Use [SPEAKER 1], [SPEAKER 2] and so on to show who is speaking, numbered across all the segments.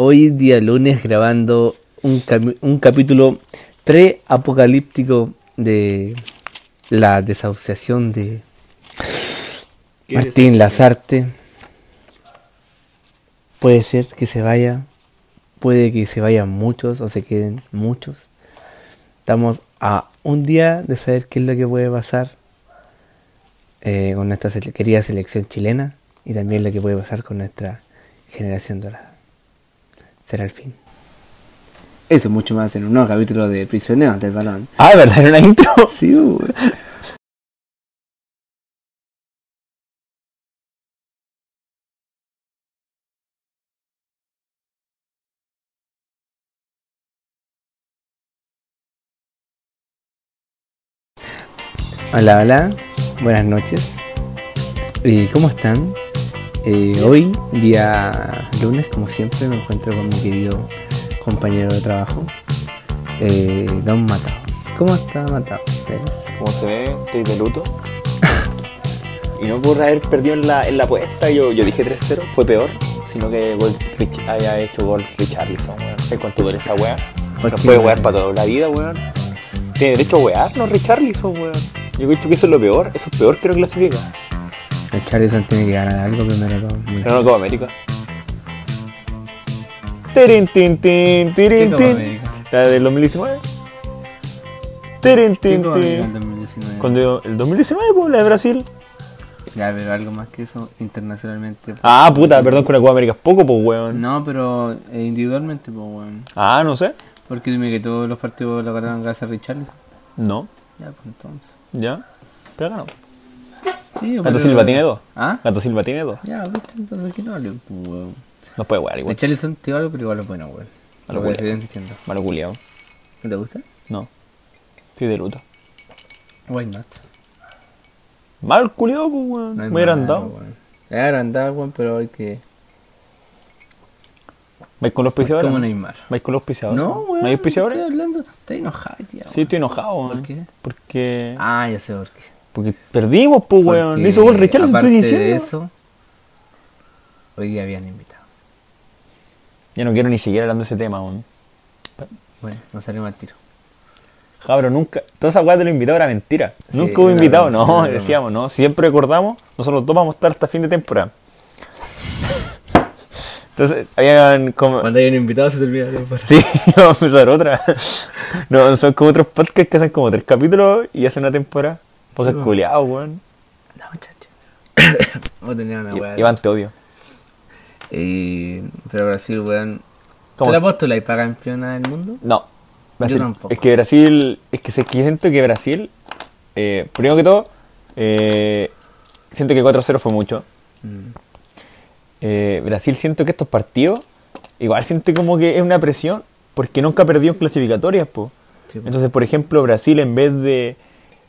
[SPEAKER 1] hoy día lunes grabando un, capítulo pre-apocalíptico de la desahuciación de
[SPEAKER 2] ¿Qué
[SPEAKER 1] Martín Lazarte. Puede ser que se vaya, puede que se vayan muchos o se queden muchos. Estamos a un día de saber qué es lo que puede pasar eh, con nuestra querida selección chilena y también lo que puede pasar con nuestra generación dorada. Será el fin. Eso mucho más en un nuevo capítulo de Prisioneros del Balón.
[SPEAKER 2] Ah, ¿verdad? Era una intro.
[SPEAKER 1] Sí, güey. Hola, hola, buenas noches. ¿Y cómo están? Eh, hoy, día lunes, como siempre, me encuentro con mi querido compañero de trabajo, eh, Don Mataos. ¿Cómo está? Pérez?
[SPEAKER 2] Como se ve, estoy de luto. y no por haber perdido en la, en la apuesta, yo, yo dije 3-0, fue peor. Sino que Gold haya hecho Gold Richarlison, weón. ¿Sabes cuánto duele esa weá?
[SPEAKER 1] ¿Por
[SPEAKER 2] Nos
[SPEAKER 1] qué,
[SPEAKER 2] puede wear para toda la vida, weón. Tiene derecho a wear, no Richarlison, weón. Yo creo que eso es lo peor, eso es peor que no clasifica.
[SPEAKER 1] El Charlison tiene que ganar algo primero. todo.
[SPEAKER 2] Pero no Copa América. Tirin, tin, tin, tirin,
[SPEAKER 1] ¿Qué Copa
[SPEAKER 2] tin. La del 2019. Tirin, tin, tin.
[SPEAKER 1] en 2019?
[SPEAKER 2] Cuando el 2019, pues, la de Brasil.
[SPEAKER 1] Ya, pero algo más que eso internacionalmente.
[SPEAKER 2] Ah, puta, perdón que una Copa América es poco, pues, weón.
[SPEAKER 1] No, pero eh, individualmente, pues, weón.
[SPEAKER 2] Ah, no sé.
[SPEAKER 1] Porque dime que todos los partidos lo ganaron gracias a Richarlison.
[SPEAKER 2] No,
[SPEAKER 1] Ya, pues entonces.
[SPEAKER 2] ya. Pero ganó.
[SPEAKER 1] Sí,
[SPEAKER 2] Gato
[SPEAKER 1] pero-
[SPEAKER 2] Silva tiene dos.
[SPEAKER 1] ¿Ah?
[SPEAKER 2] Gato Silva tiene dos.
[SPEAKER 1] Ya, viste, entonces que no hable, pues, weón.
[SPEAKER 2] No puede wear igual.
[SPEAKER 1] Richarlison te algo, pero igual es bueno, weón.
[SPEAKER 2] A lo culiao.
[SPEAKER 1] insistiendo.
[SPEAKER 2] Malo culiao.
[SPEAKER 1] ¿No te gusta?
[SPEAKER 2] No. Estoy de luto.
[SPEAKER 1] Why not?
[SPEAKER 2] Mal culiao, pues, weón.
[SPEAKER 1] No
[SPEAKER 2] Me hubiera
[SPEAKER 1] malo,
[SPEAKER 2] andado.
[SPEAKER 1] agrandado, weón, pero hay que.
[SPEAKER 2] ¿Vais con los auspiciadores?
[SPEAKER 1] Como Neymar.
[SPEAKER 2] ¿Vais con los auspiciadores?
[SPEAKER 1] No, weón.
[SPEAKER 2] ¿No hay auspiciadores?
[SPEAKER 1] Estoy hablando. Estoy enojado, tío.
[SPEAKER 2] Sí, estoy enojado, weón.
[SPEAKER 1] ¿Por qué?
[SPEAKER 2] Porque.
[SPEAKER 1] Ah, ya sé por qué.
[SPEAKER 2] Porque perdimos, pues, weón.
[SPEAKER 1] Porque,
[SPEAKER 2] Le hizo gol Richarlison, estoy diciendo.
[SPEAKER 1] de eso, hoy día habían invitado.
[SPEAKER 2] Ya no quiero ni siquiera hablando de ese tema, weón.
[SPEAKER 1] Bueno, no salió mal tiro.
[SPEAKER 2] Cabro, nunca. Toda esa weá de los invitados era mentira.
[SPEAKER 1] Sí,
[SPEAKER 2] nunca hubo invitado,
[SPEAKER 1] broma,
[SPEAKER 2] no. Decíamos, no. Siempre recordamos, nosotros dos vamos a estar hasta fin de temporada. Entonces, habían como.
[SPEAKER 1] Cuando hay un invitado se termina la.
[SPEAKER 2] Sí, vamos a empezar otra. No, son como otros podcasts que hacen como tres capítulos y hacen una temporada. Podcast
[SPEAKER 1] Sí, po.
[SPEAKER 2] culiado, weón.
[SPEAKER 1] No, muchacho. Vos tenías una weá.
[SPEAKER 2] Iván, te odio.
[SPEAKER 1] Y... Pero Brasil, weón.
[SPEAKER 2] ¿Cómo?
[SPEAKER 1] ¿Tú la postulas para campeona del mundo?
[SPEAKER 2] No. Brasil.
[SPEAKER 1] tampoco.
[SPEAKER 2] Es que Brasil. Es que, siento que Brasil. eh, primero que todo. eh, siento que 4-0 fue mucho.
[SPEAKER 1] Mm.
[SPEAKER 2] Eh, Brasil siento que estos partidos. Igual siento como que es una presión. Porque nunca perdió en clasificatorias, po.
[SPEAKER 1] Sí, po.
[SPEAKER 2] Entonces, por ejemplo, Brasil en vez de,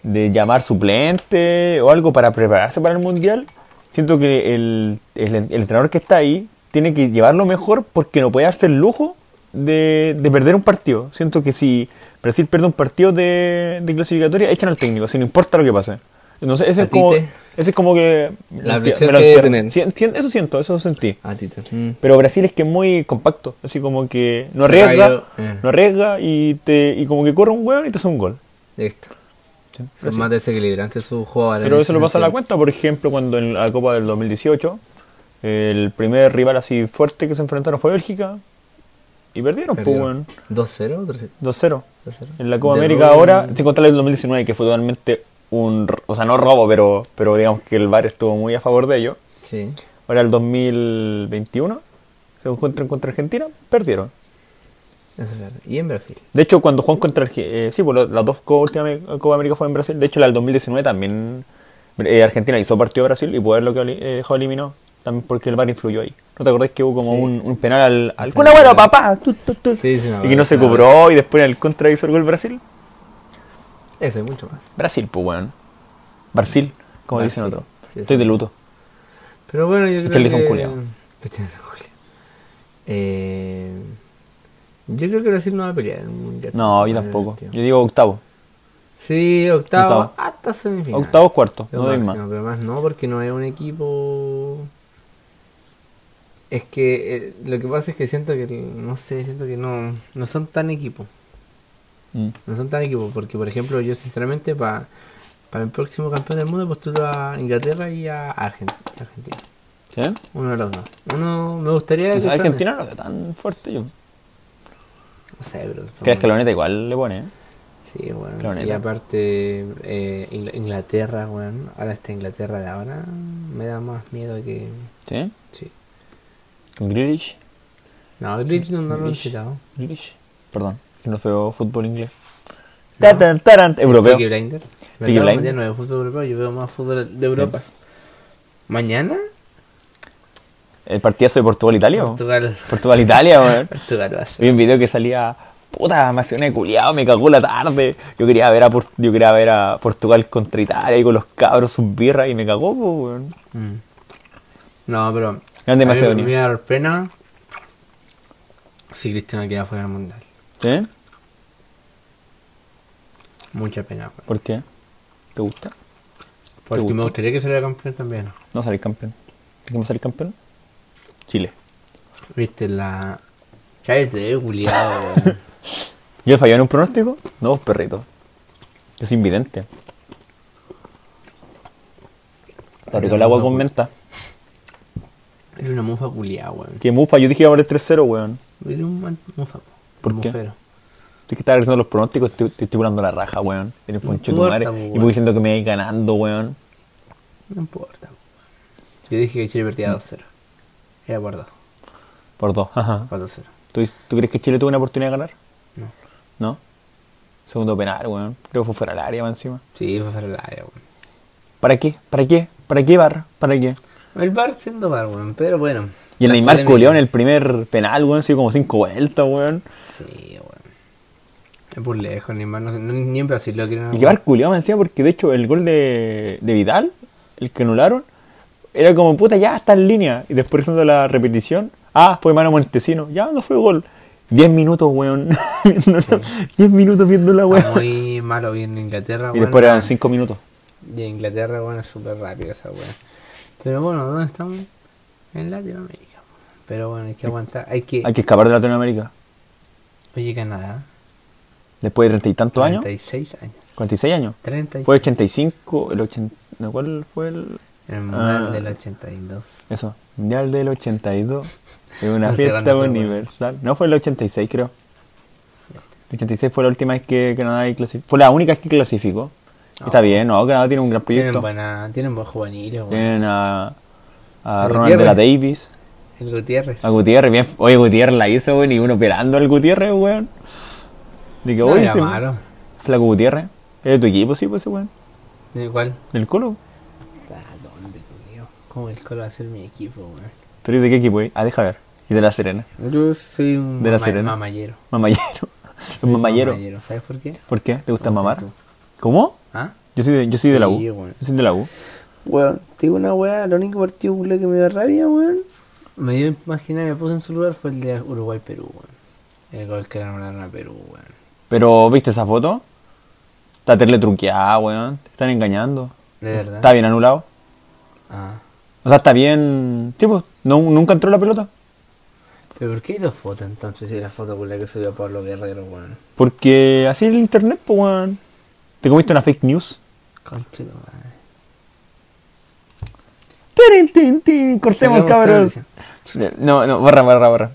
[SPEAKER 2] de llamar suplente o algo para prepararse para el Mundial, siento que el, el- el entrenador que está ahí tiene que llevarlo mejor porque no puede darse el lujo de, de perder un partido. Siento que si Brasil pierde un partido de, de clasificatoria, echan al técnico, si no importa lo que pase. Entonces, ese
[SPEAKER 1] ¿A
[SPEAKER 2] es como,
[SPEAKER 1] te?
[SPEAKER 2] ese es como que...
[SPEAKER 1] La presión que tener.
[SPEAKER 2] Eso siento, eso sentí.
[SPEAKER 1] A ti te. Mm.
[SPEAKER 2] Pero Brasil es que es muy compacto, así como que no arriesga,
[SPEAKER 1] Rayo, eh.
[SPEAKER 2] no arriesga y te y como que corre un hueón y te hace un gol.
[SPEAKER 1] Listo. Son
[SPEAKER 2] Brasil.
[SPEAKER 1] más desequilibrantes sus jugadores.
[SPEAKER 2] Pero eso lo pasa a la cuenta, por ejemplo, cuando en la Copa del 2018 el primer rival así fuerte que se enfrentaron fue Bélgica y perdieron, pues,
[SPEAKER 1] Perdió.
[SPEAKER 2] weón,
[SPEAKER 1] 2-0, 3-0.
[SPEAKER 2] 2-0.
[SPEAKER 1] 2-0.
[SPEAKER 2] En la Copa
[SPEAKER 1] De
[SPEAKER 2] América ahora, sin contar el del 2019, que fue totalmente un, o sea, no robo, pero, pero digamos que el VAR estuvo muy a favor de ello.
[SPEAKER 1] Sí.
[SPEAKER 2] Ahora el 2021, se encuentran contra Argentina, perdieron.
[SPEAKER 1] Eso es verdad. Y en Brasil.
[SPEAKER 2] De hecho, cuando juegan contra Argentina, eh, sí, pues las dos últimas Copa América fue en Brasil. De hecho, la del 2019 también eh, Argentina hizo partido a Brasil y poder lo que eh, dejó eliminado. También porque el VAR influyó ahí. ¿No te acordás que hubo como
[SPEAKER 1] Sí.
[SPEAKER 2] un, un penal al, al
[SPEAKER 1] Un
[SPEAKER 2] ¡Kun Agüero,
[SPEAKER 1] penal.
[SPEAKER 2] papá! Tu, tu, tu!
[SPEAKER 1] Sí, sí, me
[SPEAKER 2] y que no se cobró y después en el contra hizo el gol Brasil.
[SPEAKER 1] Eso y mucho más.
[SPEAKER 2] Brasil, pues weón. Brasil, como
[SPEAKER 1] Brasil.
[SPEAKER 2] dicen otros. Estoy de luto.
[SPEAKER 1] Pero bueno, yo creo que... Richarlison culiao. Eh... Yo creo que Brasil no va a pelear en el mundial.
[SPEAKER 2] No, yo tampoco. Yo digo octavo.
[SPEAKER 1] Sí, octavo,
[SPEAKER 2] Octavo.
[SPEAKER 1] hasta semifinal.
[SPEAKER 2] Octavo, cuarto.
[SPEAKER 1] Lo
[SPEAKER 2] No doy más.
[SPEAKER 1] Pero más no, porque no es un equipo. Es que eh, lo que pasa es que siento que, no sé, siento que no, no son tan equipos.
[SPEAKER 2] Mm.
[SPEAKER 1] No son tan equipos, porque por ejemplo yo sinceramente para el próximo campeón del mundo postulo a Inglaterra y a Argen- Argentina.
[SPEAKER 2] ¿Sí?
[SPEAKER 1] Uno de los dos. Uno me gustaría que
[SPEAKER 2] Pues
[SPEAKER 1] fueran
[SPEAKER 2] Argentina no veo tan fuerte yo.
[SPEAKER 1] No sé, bro.
[SPEAKER 2] Que la escaloneta igual le pone, ¿eh?
[SPEAKER 1] Sí, bueno. Y
[SPEAKER 2] neta.
[SPEAKER 1] aparte, eh, Ingl- Inglaterra, bueno. Ahora esta Inglaterra de ahora me da más miedo que.
[SPEAKER 2] ¿Sí?
[SPEAKER 1] Sí.
[SPEAKER 2] Con Grealish.
[SPEAKER 1] No, Grealish no, no lo han citado.
[SPEAKER 2] Grealish. Perdón, que no veo fútbol inglés.
[SPEAKER 1] No.
[SPEAKER 2] Taran, taran, europeo.
[SPEAKER 1] Peaky Blinder.
[SPEAKER 2] Peaky. Blinder.
[SPEAKER 1] No veo fútbol europeo, yo veo más fútbol de Europa. ¿Mañana?
[SPEAKER 2] El partidazo de Portugal-Italia.
[SPEAKER 1] Portugal.
[SPEAKER 2] Portugal-Italia, weón.
[SPEAKER 1] Portugal ser.
[SPEAKER 2] Vi un video que salía, puta, me culiado, me cagó la tarde. Yo quería ver a Por- yo quería ver a Portugal contra Italia y con los cabros sus birras y me cagó, weón.
[SPEAKER 1] Mm. No, pero.
[SPEAKER 2] Grande Macedonia.
[SPEAKER 1] Me va a dar pena si Cristiano queda fuera del mundial.
[SPEAKER 2] ¿Sí?
[SPEAKER 1] Mucha pena, weón.
[SPEAKER 2] ¿Por qué? ¿Te gusta?
[SPEAKER 1] Porque
[SPEAKER 2] gusta?
[SPEAKER 1] me gustaría que saliera campeón también.
[SPEAKER 2] No salir campeón. ¿Quién va a salir campeón? Chile.
[SPEAKER 1] Viste la. Cállate, culiado, weón.
[SPEAKER 2] ¿Yo fallé en un pronóstico? No, vos, perrito. Soy invidente. Está rico el agua con menta.
[SPEAKER 1] Era una mufa culiada, weón.
[SPEAKER 2] Que mufa, yo dije ahora el 3-0, weón.
[SPEAKER 1] Era un mufa.
[SPEAKER 2] ¿Por
[SPEAKER 1] un
[SPEAKER 2] qué?
[SPEAKER 1] mufero.
[SPEAKER 2] Estoy que estaba realizando los pronósticos, estoy, estoy volando la raja, weón. Tienes
[SPEAKER 1] No
[SPEAKER 2] poncho tu madre. Y voy diciendo que me voy ganando, weón.
[SPEAKER 1] No importa. Yo dije que Chile perdía 2-0. Era por 2.
[SPEAKER 2] Por dos, ajá.
[SPEAKER 1] 4-0.
[SPEAKER 2] ¿Tú, ¿Tú crees que Chile tuvo una oportunidad de ganar?
[SPEAKER 1] No.
[SPEAKER 2] ¿No? Segundo penal, weón. Creo que fue fuera del área, más encima.
[SPEAKER 1] Sí, fue fuera del área, weón.
[SPEAKER 2] ¿Para qué? ¿Para qué? ¿Para qué, Barra? ¿Para qué?
[SPEAKER 1] El bar siendo bar, weón. Pero bueno.
[SPEAKER 2] Y el Neymar culió en el primer penal, weón, así como cinco vueltas, weón.
[SPEAKER 1] Sí, weón. Es por lejos, Neymar. No, sé, no- ni en Brasil lo quieren.
[SPEAKER 2] Y que Bar culió, me decía, porque de hecho el gol de, de Vidal, el que anularon, era como, puta, ya está en línea. Y después haciendo la repetición, ah, fue mano Montesino, ya no fue gol. Diez minutos, weón. Diez minutos viendo la
[SPEAKER 1] Está
[SPEAKER 2] weón.
[SPEAKER 1] muy malo bien en Inglaterra,
[SPEAKER 2] Y
[SPEAKER 1] weón.
[SPEAKER 2] después eran cinco minutos.
[SPEAKER 1] Y en Inglaterra, bueno, es súper rápido esa weón. Pero bueno, ¿dónde estamos? En Latinoamérica. weón. Pero bueno, hay que aguantar. Hay que.
[SPEAKER 2] Hay que escapar de Latinoamérica.
[SPEAKER 1] Oye, Canadá.
[SPEAKER 2] Después de treinta y tantos años,
[SPEAKER 1] 36 años.
[SPEAKER 2] 46 años.
[SPEAKER 1] 36.
[SPEAKER 2] Fue 85, el 80, no, ¿cuál fue el...?
[SPEAKER 1] El mundial
[SPEAKER 2] Ah.
[SPEAKER 1] del 82.
[SPEAKER 2] Eso, Mundial del 82. Es una
[SPEAKER 1] No
[SPEAKER 2] fiesta universal. No, fue el 86 creo. El 86 fue la última vez que Canadá clasificó. Fue la única vez que clasificó. Y Está bien, ¿no? Canadá tiene un gran
[SPEAKER 1] Tienen,
[SPEAKER 2] proyecto.
[SPEAKER 1] buena, tienen buen juveniles, weón.
[SPEAKER 2] Tienen a, a Ronald de la. Davis.
[SPEAKER 1] El Gutiérrez.
[SPEAKER 2] A Gutiérrez, bien. Oye, Gutiérrez la hizo, weón, y uno pelando al Gutiérrez, weón. De que,
[SPEAKER 1] No
[SPEAKER 2] oye, ese. Flaco Gutiérrez. ¿Es de tu equipo, sí, pues ese weón?
[SPEAKER 1] ¿De cuál?
[SPEAKER 2] ¿Del Colo?
[SPEAKER 1] ¿Cómo el Colo va a ser mi equipo, weón?
[SPEAKER 2] ¿Tú eres de qué equipo, eh? Ah, deja ver. Y de la Serena.
[SPEAKER 1] Yo soy un
[SPEAKER 2] De la
[SPEAKER 1] mama-
[SPEAKER 2] Serena.
[SPEAKER 1] mamallero.
[SPEAKER 2] Mamayero.
[SPEAKER 1] Soy
[SPEAKER 2] Un mamayero.
[SPEAKER 1] mamallero. ¿Sabes por qué?
[SPEAKER 2] ¿Por qué? ¿Te gusta mamar? ¿Cómo?
[SPEAKER 1] ¿Ah?
[SPEAKER 2] Yo soy de, yo soy de la U.
[SPEAKER 1] Sí, weón.
[SPEAKER 2] Yo soy de la U.
[SPEAKER 1] Weón, te digo una weá, el único partido culo que me da rabia, weón. Me dio a imaginar, me puse en su lugar, fue el de Uruguay-Perú, weón. El gol que le anularon a Perú, weón.
[SPEAKER 2] Pero, ¿viste esa foto? Está terle truqueada, weón. Te están engañando.
[SPEAKER 1] De verdad.
[SPEAKER 2] Está bien anulado.
[SPEAKER 1] Ah.
[SPEAKER 2] O sea, está bien. Tipo, no, nunca entró la pelota.
[SPEAKER 1] Pero ¿por qué hay dos fotos entonces si la foto culo que subió Pablo Guerrero, weón?
[SPEAKER 2] Porque así el internet, pues, weón. Te comiste una fake news.
[SPEAKER 1] Madre.
[SPEAKER 2] Tin. Cortemos, cabros. No, no, borra, borra, borra.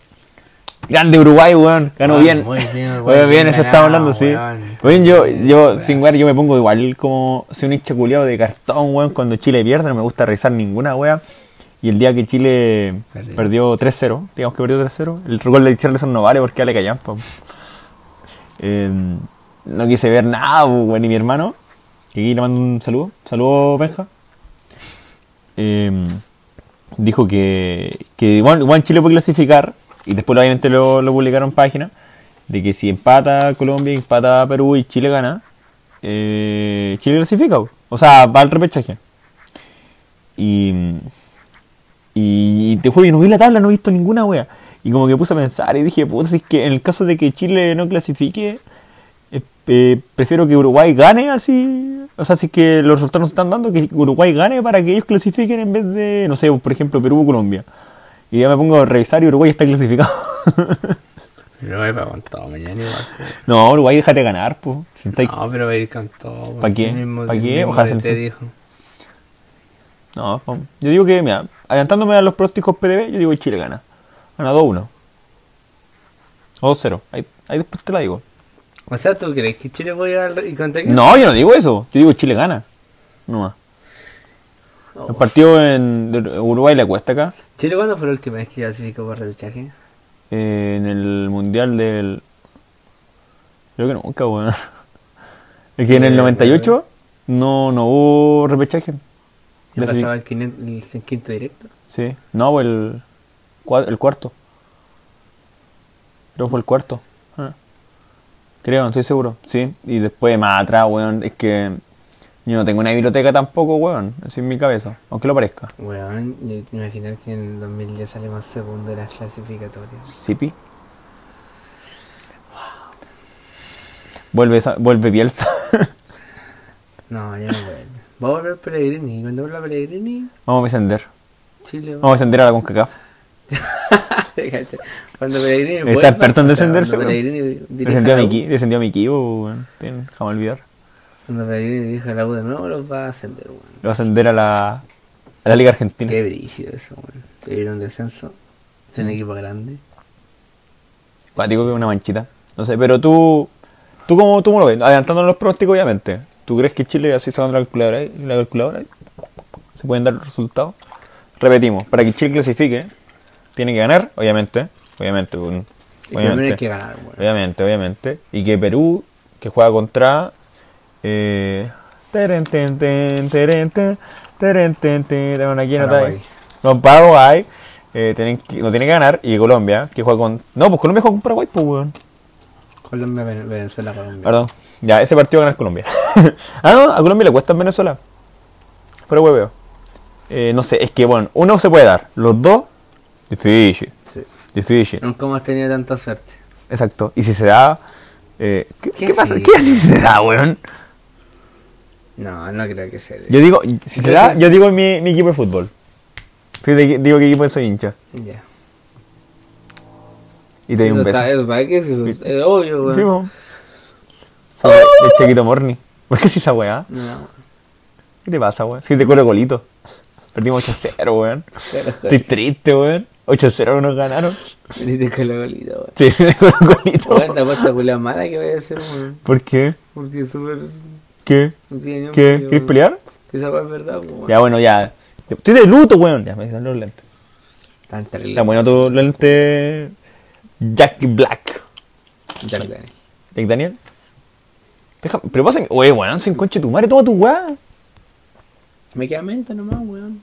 [SPEAKER 2] Grande Uruguay, weón. Ganó bien.
[SPEAKER 1] muy bien, Uruguay,
[SPEAKER 2] Muy bien,
[SPEAKER 1] bien
[SPEAKER 2] eso estamos hablando, sí.
[SPEAKER 1] weón.
[SPEAKER 2] Yo, yo
[SPEAKER 1] Weón.
[SPEAKER 2] sin wear, yo me pongo igual como soy un hincha culiado de cartón, weón. Cuando Chile pierde, no me gusta revisar ninguna, weón. Y el día que Chile
[SPEAKER 1] Perdió.
[SPEAKER 2] perdió 3-0, digamos que perdió 3-0, el gol de Richarlison no vale porque le callan, eh, No quise ver nada, weón, ni mi hermano. Que aquí le mando un saludo. Saludo, Benja. Eh, dijo que, que igual Chile puede clasificar, y después obviamente lo, publicaron en página, de que si empata Colombia, empata Perú y Chile gana, eh, Chile clasifica, o sea, va al repechaje. Y, y te juro, yo no vi la tabla, no he visto ninguna wea. Y como que puse a pensar y dije, puta, si es que en el caso de que Chile no clasifique, eh, eh, prefiero que Uruguay gane así. O sea, si es que los resultados nos están dando, que Uruguay gane para que ellos clasifiquen en vez de, no sé, por ejemplo, Perú o Colombia. Y ya me pongo a revisar y Uruguay está clasificado.
[SPEAKER 1] Ir con todo mañana igual. po.
[SPEAKER 2] no, Uruguay déjate ganar, pues. Si
[SPEAKER 1] No, pero va a ir con todo. po.
[SPEAKER 2] ¿Pa' qué?
[SPEAKER 1] Sí mismo-
[SPEAKER 2] ¿Pa'
[SPEAKER 1] el
[SPEAKER 2] qué? Ojalá se
[SPEAKER 1] DT
[SPEAKER 2] me-
[SPEAKER 1] dijo.
[SPEAKER 2] No, yo digo que, mira, adelantándome a los pronósticos PDB, yo digo que Chile gana. Gana 2-1. O 2-0. Ahí, ahí después te la digo.
[SPEAKER 1] O sea, ¿tú crees que Chile puede ir al y contra quién?
[SPEAKER 2] No, yo no digo eso. Yo digo que Chile gana. No más.
[SPEAKER 1] No.
[SPEAKER 2] El partido en Uruguay le cuesta acá.
[SPEAKER 1] ¿Chile cuándo fue la última vez que clasificó por repechaje?
[SPEAKER 2] eh, en el mundial del. Creo que nunca, weón. Es que en el
[SPEAKER 1] Eh,
[SPEAKER 2] 98 no, no hubo repechaje.
[SPEAKER 1] ¿Ya
[SPEAKER 2] Clasific-
[SPEAKER 1] pasaba el, quinto, el quinto directo?
[SPEAKER 2] Sí. No, fue el, el cuarto. Creo que fue el cuarto. Ah. Creo, no estoy seguro. Sí. Y después más atrás, weón, es que yo no tengo una biblioteca tampoco, weón. Así en mi cabeza. Aunque lo parezca.
[SPEAKER 1] Weón, imaginar que en el 2010 salimos segundo de las clasificatorias.
[SPEAKER 2] Sipi. Vuelve, esa- vuelve Bielsa.
[SPEAKER 1] No, ya no vuelve. Va a volver Pellegrini. Cuando vuelva Pellegrini,
[SPEAKER 2] Vamos a descender.
[SPEAKER 1] Chile
[SPEAKER 2] Vamos a descender a la CONCACAF.
[SPEAKER 1] Cuando Pellegrini
[SPEAKER 2] Está experto en descenderse, Descendió a,
[SPEAKER 1] la
[SPEAKER 2] mi,
[SPEAKER 1] U,
[SPEAKER 2] equi- descendió a mi equipo, weón. Jamás olvidar.
[SPEAKER 1] Cuando Pellegrini dirija la U de nuevo, los va a ascender, weón.
[SPEAKER 2] Lo va a ascender a la, a la Liga Argentina.
[SPEAKER 1] Qué brígido eso, weón. Pedir un descenso. Es un equipo grande.
[SPEAKER 2] Cuático que una manchita. No sé, pero tú, tú cómo, tú cómo lo ves, adelantándonos los pronósticos, obviamente. ¿Tú crees que Chile, así sacando la calculadora, ahí, la calculadora ahí, se pueden dar los resultados? Repetimos, para que Chile clasifique, tiene que ganar, obviamente. Obviamente, obviamente.
[SPEAKER 1] que ganar, weón.
[SPEAKER 2] Obviamente, obviamente. Y que Perú, que juega contra. Eh, teren, ten, ten, teren, ten, teren, ten, ten, ten, aquí no está ahí.
[SPEAKER 1] Paraguay.
[SPEAKER 2] Eh, tienen no tiene que ganar. Y Colombia, que juega con. No, pues Colombia juega con Paraguay, pues, weón.
[SPEAKER 1] Colombia, Ven- Venezuela, Colombia.
[SPEAKER 2] Perdón. Ya, ese partido va a ganar Colombia. ah, no, a Colombia le cuesta en Venezuela. Pero hueveo. Eh, no sé, es que, bueno, uno se puede dar. Los dos, difícil.
[SPEAKER 1] Sí.
[SPEAKER 2] Difícil.
[SPEAKER 1] Nunca hemos tenido tanta suerte.
[SPEAKER 2] Exacto. Y si se da. Eh, ¿qué,
[SPEAKER 1] ¿Qué
[SPEAKER 2] qué pasa? ¿Qué se da, weón?
[SPEAKER 1] No, no creo que sea.
[SPEAKER 2] Yo digo, si se da,
[SPEAKER 1] Entonces-
[SPEAKER 2] yo digo mi, mi equipo de fútbol. Sí, de- digo que equipo soy hincha.
[SPEAKER 1] Ya.
[SPEAKER 2] Y te doy un
[SPEAKER 1] Eso
[SPEAKER 2] beso.
[SPEAKER 1] es es obvio, weón.
[SPEAKER 2] Sí. Sí, El chiquito Morni. ¿Por qué es esa weá?
[SPEAKER 1] No.
[SPEAKER 2] ¿Qué te pasa, weón? Si te cuelo golito. Perdimos 8-0, weón. Estoy triste, weón. 8-0 nos ganaron.
[SPEAKER 1] Veniste con la bolita, weón.
[SPEAKER 2] Sí, te cuelo golito.
[SPEAKER 1] Weón, te apuesta culia mala que vaya a hacer, weón.
[SPEAKER 2] ¿Por qué?
[SPEAKER 1] Porque es súper.
[SPEAKER 2] ¿Qué?
[SPEAKER 1] No tiene
[SPEAKER 2] ¿Qué? ¿Quieres pelear?
[SPEAKER 1] Que esa weá es verdad, weón.
[SPEAKER 2] Ya, bueno, ya. Estoy de luto, weón. Ya, me dicen los lentes.
[SPEAKER 1] Tan terrible.
[SPEAKER 2] Ya, bueno, tu lente. Jack Black.
[SPEAKER 1] Jack Daniel.
[SPEAKER 2] Jack Daniel. Deja, pero pasa que. Oye, weón, sin conche tu madre, toma tu weá.
[SPEAKER 1] Me queda mente nomás, weón.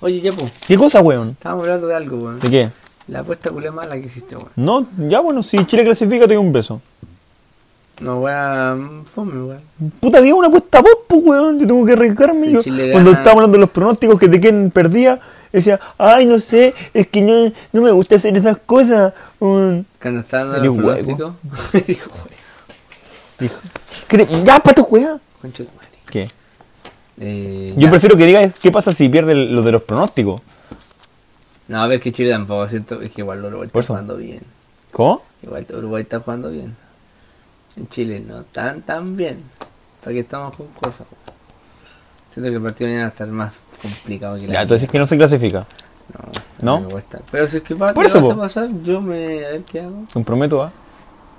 [SPEAKER 1] Oye, ya, pues.
[SPEAKER 2] ¿Qué cosa, weón?
[SPEAKER 1] Estábamos hablando de algo, weón.
[SPEAKER 2] ¿De qué?
[SPEAKER 1] La apuesta culia mala que hiciste, weón.
[SPEAKER 2] No, ya bueno, si Chile clasifica, te doy un beso.
[SPEAKER 1] No, weón. Fome, weón.
[SPEAKER 2] Puta, diga una apuesta vos, pues, weón. Yo tengo que arriesgarme.
[SPEAKER 1] Si
[SPEAKER 2] Yo,
[SPEAKER 1] Chile
[SPEAKER 2] cuando
[SPEAKER 1] gana-
[SPEAKER 2] estábamos hablando de los pronósticos que de quién perdía, decía, ay, no sé, es que no, no me gusta hacer esas cosas. Mm.
[SPEAKER 1] Cuando estaban dando los pronósticos. Dijo, weón.
[SPEAKER 2] Dijo, "¿Cre- ya, pa' tu weá.
[SPEAKER 1] Concho de madre.
[SPEAKER 2] ¿Qué?
[SPEAKER 1] Eh,
[SPEAKER 2] Yo
[SPEAKER 1] ya.
[SPEAKER 2] prefiero que digas qué pasa si pierde lo de los pronósticos.
[SPEAKER 1] No, a ver que Chile tampoco, siento. Es que igual Uruguay está jugando bien.
[SPEAKER 2] ¿Cómo?
[SPEAKER 1] Igual Uruguay está jugando bien. En Chile no tan tan bien. ¿Para qué estamos con cosas? Siento que el partido mañana va a estar más complicado que la
[SPEAKER 2] Ya, tú dices que no se clasifica.
[SPEAKER 1] No,
[SPEAKER 2] ¿No?
[SPEAKER 1] me cuesta. Pero si es que va,
[SPEAKER 2] Por
[SPEAKER 1] te
[SPEAKER 2] eso,
[SPEAKER 1] vas a pasar, yo me. A ver qué hago.
[SPEAKER 2] Te comprometo a,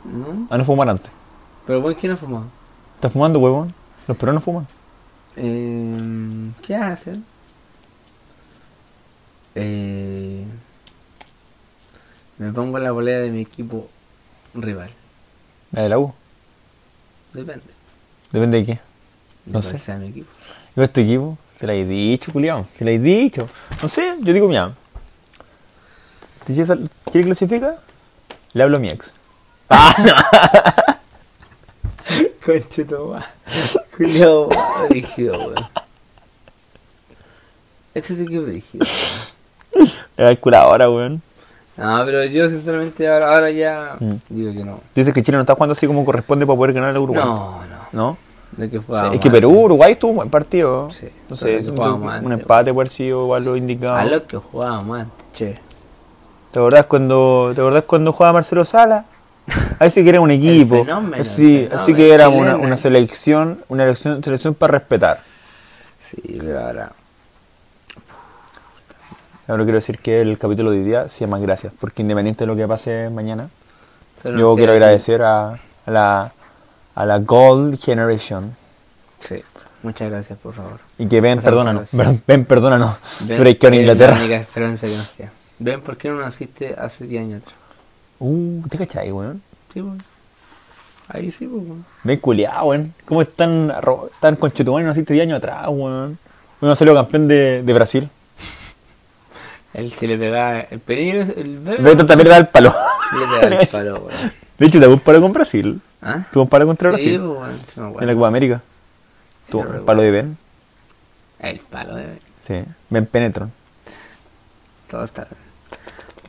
[SPEAKER 1] ¿No?
[SPEAKER 2] a no fumar antes.
[SPEAKER 1] Pero bueno, ¿quién ha fumado?
[SPEAKER 2] ¿Estás fumando, huevón? Los peruanos fuman.
[SPEAKER 1] Eh, ¿Qué hacen? Eh, me pongo la bolera de mi equipo rival.
[SPEAKER 2] La de la U.
[SPEAKER 1] Depende.
[SPEAKER 2] Depende de qué. No
[SPEAKER 1] cuál
[SPEAKER 2] sé.
[SPEAKER 1] sea mi equipo.
[SPEAKER 2] Yo este equipo, te la he dicho, culiao. Te la he dicho. No sé, yo digo, mira. ¿Te quieres al- ¿Quiere clasifica? Le hablo a mi ex.
[SPEAKER 1] Conchito, va. Julio, rígido, weón. Este sí que es rígido.
[SPEAKER 2] Era el curadora, weón.
[SPEAKER 1] No, pero yo sinceramente ahora, ahora ya
[SPEAKER 2] Mm.
[SPEAKER 1] digo que no.
[SPEAKER 2] Dices que Chile no está jugando así como corresponde para poder ganar a Uruguay.
[SPEAKER 1] No, no.
[SPEAKER 2] ¿No?
[SPEAKER 1] Lo que
[SPEAKER 2] Sí,
[SPEAKER 1] jugábamos
[SPEAKER 2] es que Perú. Uruguay estuvo un buen partido.
[SPEAKER 1] Sí, que
[SPEAKER 2] un
[SPEAKER 1] antes,
[SPEAKER 2] empate puede haber sido igual lo indicado.
[SPEAKER 1] A lo que jugábamos antes, che.
[SPEAKER 2] ¿Te acordás cuando, ¿te acordás cuando jugaba Marcelo Sala? Ahí sí que era un equipo.
[SPEAKER 1] fenómeno,
[SPEAKER 2] así,
[SPEAKER 1] el
[SPEAKER 2] así que era una, una selección, una elección- selección para respetar.
[SPEAKER 1] Sí, pero ahora.
[SPEAKER 2] Ahora quiero decir que el capítulo de hoy día se llama Gracias, porque independiente de lo que pase mañana,
[SPEAKER 1] solo
[SPEAKER 2] yo quiero agradecer a, a la, a la Gold Generation.
[SPEAKER 1] Sí, muchas gracias, por favor.
[SPEAKER 2] Y que ven, perdónanos. Ven, perdónanos.
[SPEAKER 1] Ven,
[SPEAKER 2] Pero hay que ir a
[SPEAKER 1] eres
[SPEAKER 2] Inglaterra.
[SPEAKER 1] La única esperanza que nos queda. Ven, ¿por qué no naciste hace 10 años atrás?
[SPEAKER 2] Uh, ¿te cachai, weón?
[SPEAKER 1] Sí, pues. Ahí sí, pues. weón.
[SPEAKER 2] Ven culiado, weón. ¿Cómo están, arro- están con Chetumani no naciste 10 años atrás, weón? Uno salió campeón de, de Brasil.
[SPEAKER 1] Él se le pegaba el peligro, el verde.
[SPEAKER 2] Beto también le da el palo.
[SPEAKER 1] Le pegaba el palo, weón.
[SPEAKER 2] De hecho, tuvo un palo con Brasil.
[SPEAKER 1] ¿Ah?
[SPEAKER 2] Tuvo un palo contra
[SPEAKER 1] Sí,
[SPEAKER 2] Brasil.
[SPEAKER 1] pues, weón, sí me acuerdo.
[SPEAKER 2] En la Copa América.
[SPEAKER 1] Sí,
[SPEAKER 2] Tuvo
[SPEAKER 1] recuerdo.
[SPEAKER 2] palo de Ben.
[SPEAKER 1] El palo de.
[SPEAKER 2] Sí. Ben Penetron.
[SPEAKER 1] Todo está bien.